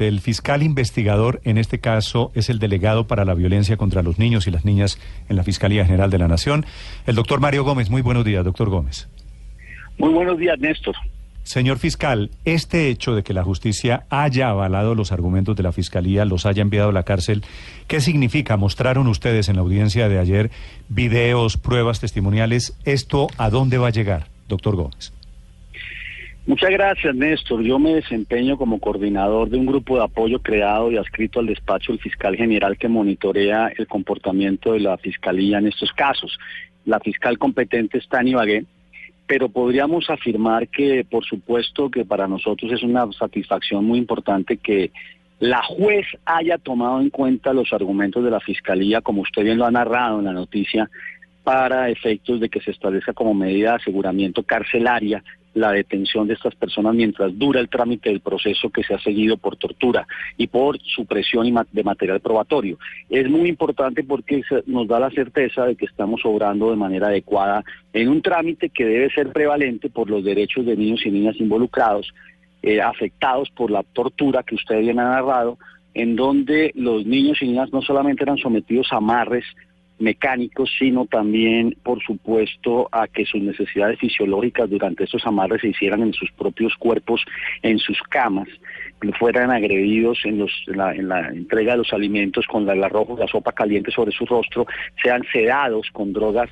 El fiscal investigador, en este caso, es el delegado para la violencia contra los niños y las niñas en la Fiscalía General de la Nación, el doctor Mario Gómez. Muy buenos días, doctor Gómez. Muy buenos días, Néstor. Señor fiscal, este hecho de que la justicia haya avalado los argumentos de la fiscalía, los haya enviado a la cárcel, ¿qué significa? Mostraron ustedes en la audiencia de ayer videos, pruebas testimoniales. ¿Esto a dónde va a llegar, doctor Gómez? Muchas gracias, Néstor. Yo me desempeño como coordinador de un grupo de apoyo creado y adscrito al despacho del fiscal general que monitorea el comportamiento de la fiscalía en estos casos. La fiscal competente está en Ibagué, pero podríamos afirmar que, por supuesto, que para nosotros es una satisfacción muy importante que la juez haya tomado en cuenta los argumentos de la fiscalía, como usted bien lo ha narrado en la noticia, para efectos de que se establezca como medida de aseguramiento carcelaria la detención de estas personas mientras dura el trámite del proceso que se ha seguido por tortura y por supresión de material probatorio. Es muy importante porque nos da la certeza de que estamos obrando de manera adecuada en un trámite que debe ser prevalente por los derechos de niños y niñas involucrados, eh, afectados por la tortura que usted bien ha narrado, en donde los niños y niñas no solamente eran sometidos a amarres, mecánicos, sino también, por supuesto, a que sus necesidades fisiológicas durante estos amarres se hicieran en sus propios cuerpos, en sus camas, fueran agredidos en, los, la, entrega de los alimentos con la, la sopa caliente sobre su rostro, sean sedados con drogas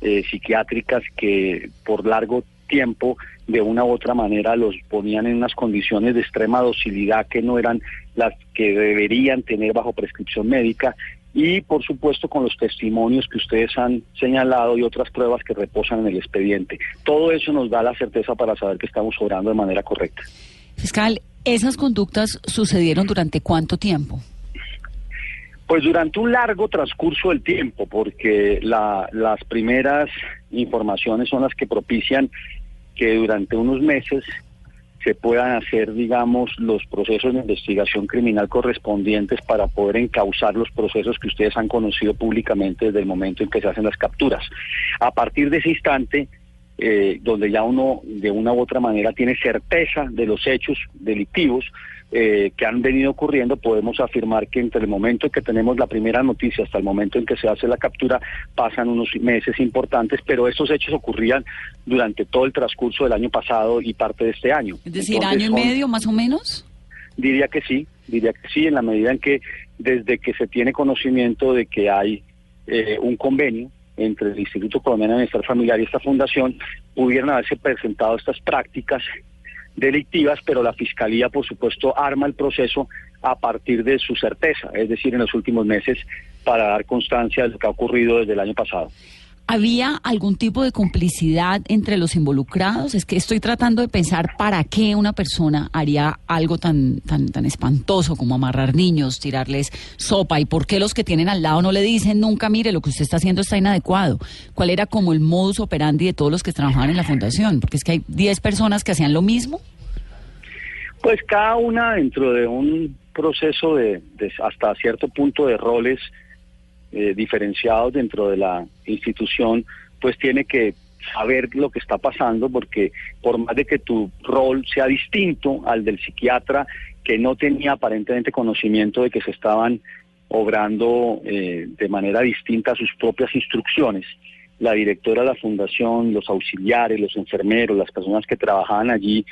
eh, psiquiátricas que por largo tiempo de una u otra manera los ponían en unas condiciones de extrema docilidad que no eran las que deberían tener bajo prescripción médica y por supuesto con los testimonios que ustedes han señalado y otras pruebas que reposan en el expediente. Todo eso nos da la certeza para saber que estamos obrando de manera correcta. Fiscal, ¿esas conductas sucedieron durante cuánto tiempo? Pues durante un largo transcurso del tiempo, porque las primeras informaciones son las que propician que durante unos meses se puedan hacer, digamos, los procesos de investigación criminal correspondientes para poder encauzar los procesos que ustedes han conocido públicamente desde el momento en que se hacen las capturas. A partir de ese instante, eh, donde ya uno de una u otra manera tiene certeza de los hechos delictivos, eh, que han venido ocurriendo, podemos afirmar que entre el momento en que tenemos la primera noticia hasta el momento en que se hace la captura pasan unos meses importantes, pero estos hechos ocurrían durante todo el transcurso del año pasado y parte de este año. Es decir, año y medio más o menos. Diría que sí, diría que sí, en la medida en que desde que se tiene conocimiento de que hay eh, un convenio entre el Instituto Colombiano de Bienestar Familiar y esta fundación, pudieran haberse presentado estas prácticas delictivas, pero la Fiscalía, por supuesto, arma el proceso a partir de su certeza, es decir, en los últimos meses, para dar constancia de lo que ha ocurrido desde el año pasado. ¿Había algún tipo de complicidad entre los involucrados? Es que estoy tratando de pensar para qué una persona haría algo tan, tan, tan espantoso como amarrar niños, tirarles sopa y por qué los que tienen al lado no le dicen nunca, mire, lo que usted está haciendo está inadecuado. ¿Cuál era como el modus operandi de todos los que trabajaban en la fundación? Porque es que hay 10 personas que hacían lo mismo. Pues cada una dentro de un proceso de, de hasta cierto punto de roles eh, diferenciados dentro de la institución, pues tiene que saber lo que está pasando, porque por más de que tu rol sea distinto al del psiquiatra, que no tenía aparentemente conocimiento de que se estaban obrando eh, de manera distinta a sus propias instrucciones, la directora de la fundación, los auxiliares, los enfermeros, las personas que trabajaban allí,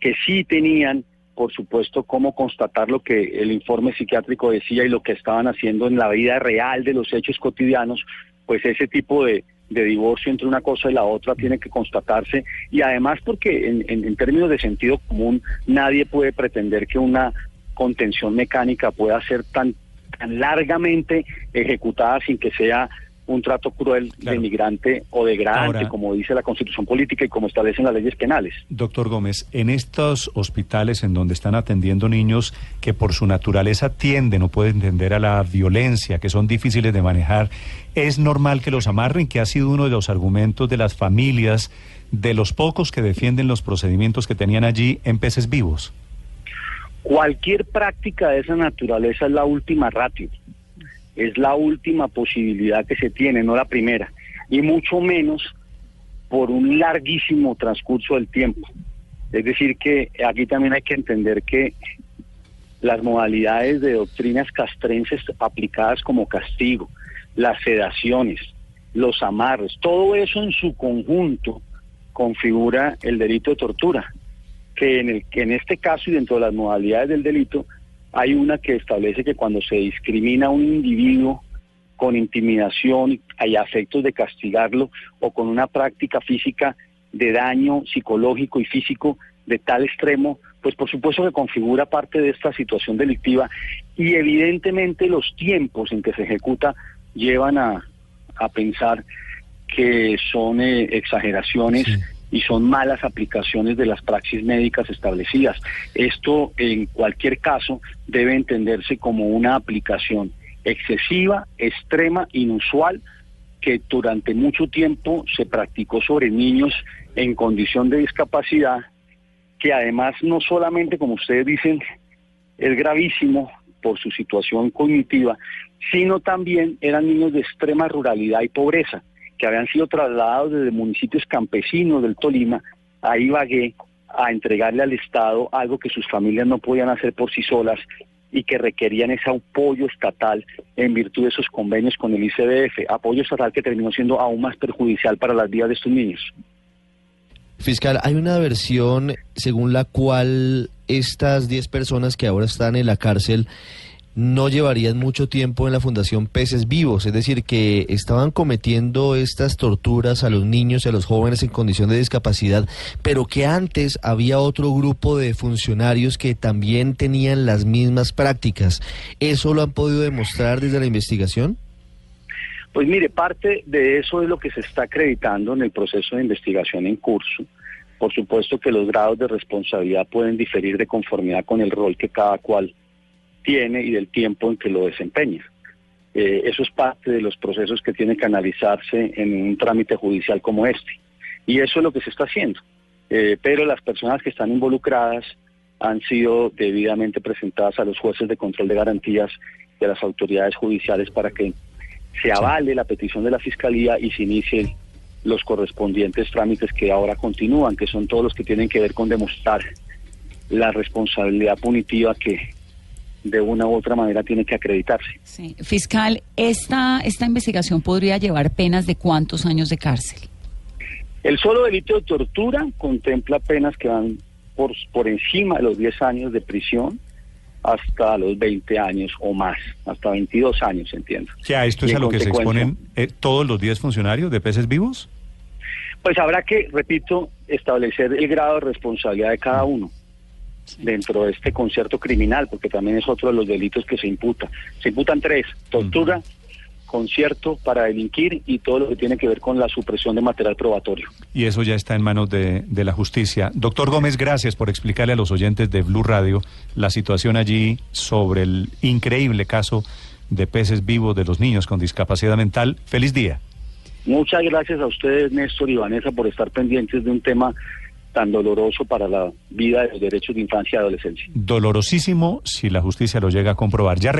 que sí tenían por supuesto, cómo constatar lo que el informe psiquiátrico decía y lo que estaban haciendo en la vida real de los hechos cotidianos, pues ese tipo de, divorcio entre una cosa y la otra tiene que constatarse. Y además porque en, en, términos de sentido común nadie puede pretender que una contención mecánica pueda ser tan, tan largamente ejecutada sin que sea un trato cruel Claro. de migrante o degradante, Ahora- como dice la Constitución Política y como establecen las leyes penales. Doctor Gómez, en estos hospitales en donde están atendiendo niños que por su naturaleza tienden o pueden tender a la violencia, que son difíciles de manejar, ¿es normal que los amarren? Que ha sido uno de los argumentos de las familias, de los pocos que defienden los procedimientos que tenían allí en peces vivos. Cualquier práctica de esa naturaleza es la última ratio, es la última posibilidad que se tiene, no la primera, y mucho menos por un larguísimo transcurso del tiempo. Es decir, que aquí también hay que entender que las modalidades de doctrinas castrenses aplicadas como castigo, las sedaciones, los amarres, todo eso en su conjunto configura el delito de tortura que en, el, que en este caso y dentro de las modalidades del delito hay una que establece que cuando se discrimina a un individuo con intimidación, hay afectos de castigarlo o con una práctica física de daño psicológico y físico de tal extremo, pues por supuesto que configura parte de esta situación delictiva y evidentemente los tiempos en que se ejecuta llevan a, a pensar que son eh, exageraciones. Y son malas aplicaciones de las praxis médicas establecidas. Esto, en cualquier caso, debe entenderse como una aplicación excesiva, extrema, inusual, que durante mucho tiempo se practicó sobre niños en condición de discapacidad, que además no solamente, como ustedes dicen, es gravísimo por su situación cognitiva, sino también eran niños de extrema ruralidad y pobreza que habían sido trasladados desde municipios campesinos del Tolima a Ibagué a entregarle al Estado algo que sus familias no podían hacer por sí solas y que requerían ese apoyo estatal en virtud de esos convenios con el ICDF, apoyo estatal que terminó siendo aún más perjudicial para las vidas de estos niños. Fiscal, hay una versión según la cual estas 10 personas que ahora están en la cárcel no llevarían mucho tiempo en la Fundación Peces Vivos, es decir, que estaban cometiendo estas torturas a los niños y a los jóvenes en condición de discapacidad, pero que antes había otro grupo de funcionarios que también tenían las mismas prácticas. ¿Eso lo han podido demostrar desde la investigación? Pues mire, parte de eso es lo que se está acreditando en el proceso de investigación en curso. Por supuesto que los grados de responsabilidad pueden diferir de conformidad con el rol que cada cual tiene y del tiempo en que lo desempeña. Eh, eso es parte de los procesos que tienen que analizarse en un trámite judicial como este. Y eso es lo que se está haciendo. Eh, pero las personas que están involucradas han sido debidamente presentadas a los jueces de control de garantías a las autoridades judiciales para que se avale la petición de la Fiscalía y se inicien los correspondientes trámites que ahora continúan, que son todos los que tienen que ver con demostrar la responsabilidad punitiva que de una u otra manera tiene que acreditarse. Sí. Fiscal, esta, esta investigación podría llevar penas de cuántos años de cárcel. El solo delito de tortura contempla penas que van por, por encima de los 10 años de prisión hasta los 20 años o más, hasta 22 años, entiendo. Ya, esto es a lo que se exponen eh, todos los 10 funcionarios de peces vivos. Pues habrá que, repito, establecer el grado de responsabilidad de cada uno dentro de este concierto criminal, porque también es otro de los delitos que se imputa. Se imputan tres, tortura, concierto para delinquir y todo lo que tiene que ver con la supresión de material probatorio. Y eso ya está en manos de, de la justicia. Doctor Gómez, gracias por explicarle a los oyentes de Blue Radio la situación allí sobre el increíble caso de peces vivos de los niños con discapacidad mental. Feliz día. Muchas gracias a ustedes, Néstor y Vanessa, por estar pendientes de un tema tan doloroso para la vida de los derechos de infancia y adolescencia. Dolorosísimo si la justicia lo llega a comprobar. Ya